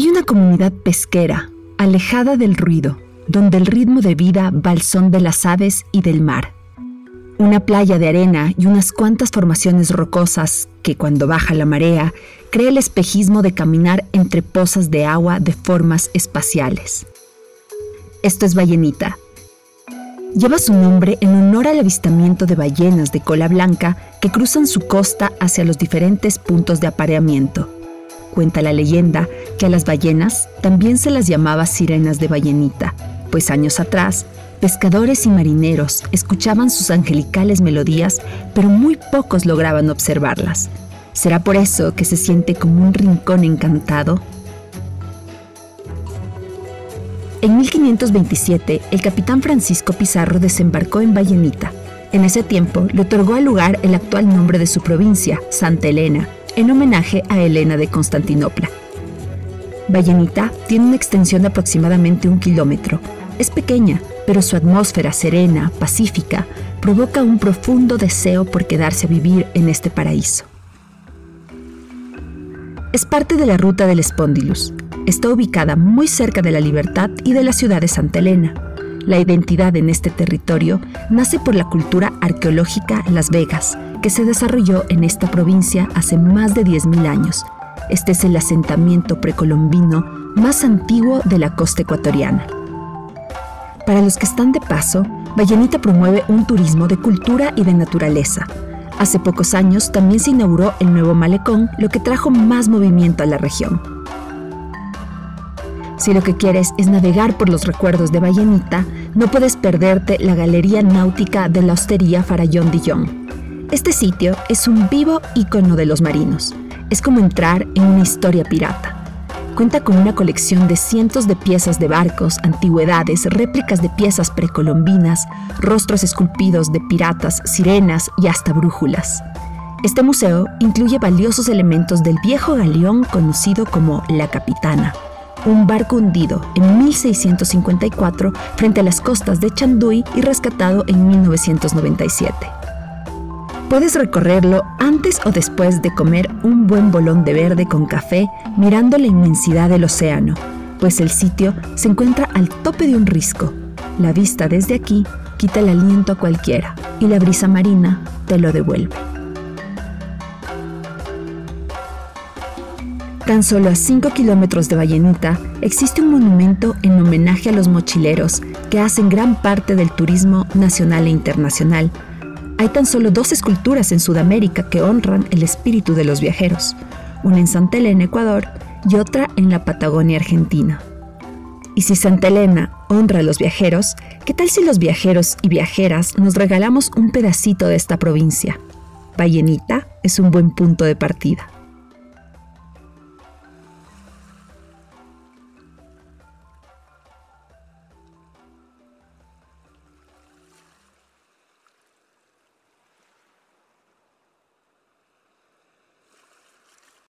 Hay una comunidad pesquera, alejada del ruido, donde el ritmo de vida va al son de las aves y del mar. Una playa de arena y unas cuantas formaciones rocosas que cuando baja la marea crea el espejismo de caminar entre pozas de agua de formas espaciales. Esto es Ballenita. Lleva su nombre en honor al avistamiento de ballenas de cola blanca que cruzan su costa hacia los diferentes puntos de apareamiento. Cuenta la leyenda que a las ballenas también se las llamaba sirenas de ballenita, pues años atrás, pescadores y marineros escuchaban sus angelicales melodías, pero muy pocos lograban observarlas. ¿Será por eso que se siente como un rincón encantado? En 1527, el capitán Francisco Pizarro desembarcó en Ballenita. En ese tiempo le otorgó al lugar el actual nombre de su provincia, Santa Elena, en homenaje a Elena de Constantinopla. Vallenita tiene una extensión de aproximadamente un kilómetro. Es pequeña, pero su atmósfera serena, pacífica, provoca un profundo deseo por quedarse a vivir en este paraíso. Es parte de la ruta del Spondylus. Está ubicada muy cerca de la Libertad y de la ciudad de Santa Elena. La identidad en este territorio nace por la cultura arqueológica Las Vegas, que se desarrolló en esta provincia hace más de 10.000 años. Este es el asentamiento precolombino más antiguo de la costa ecuatoriana. Para los que están de paso, Vallenita promueve un turismo de cultura y de naturaleza. Hace pocos años también se inauguró el nuevo malecón, lo que trajo más movimiento a la región. Si lo que quieres es navegar por los recuerdos de Vallenita, no puedes perderte la Galería Náutica de la Hostería Farallón Dillon. Este sitio es un vivo icono de los marinos. Es como entrar en una historia pirata. Cuenta con una colección de cientos de piezas de barcos, antigüedades, réplicas de piezas precolombinas, rostros esculpidos de piratas, sirenas y hasta brújulas. Este museo incluye valiosos elementos del viejo galeón conocido como La Capitana, un barco hundido en 1654 frente a las costas de Chanduy y rescatado en 1997. Puedes recorrerlo antes o después de comer un buen bolón de verde con café mirando la inmensidad del océano, pues el sitio se encuentra al tope de un risco. La vista desde aquí quita el aliento a cualquiera y la brisa marina te lo devuelve. Tan solo a 5 kilómetros de Vallenita existe un monumento en homenaje a los mochileros que hacen gran parte del turismo nacional e internacional hay tan solo dos esculturas en Sudamérica que honran el espíritu de los viajeros, una en Santa Elena, Ecuador, y otra en la Patagonia, Argentina. Y si Santa Elena honra a los viajeros, ¿qué tal si los viajeros y viajeras nos regalamos un pedacito de esta provincia? Vallenita es un buen punto de partida.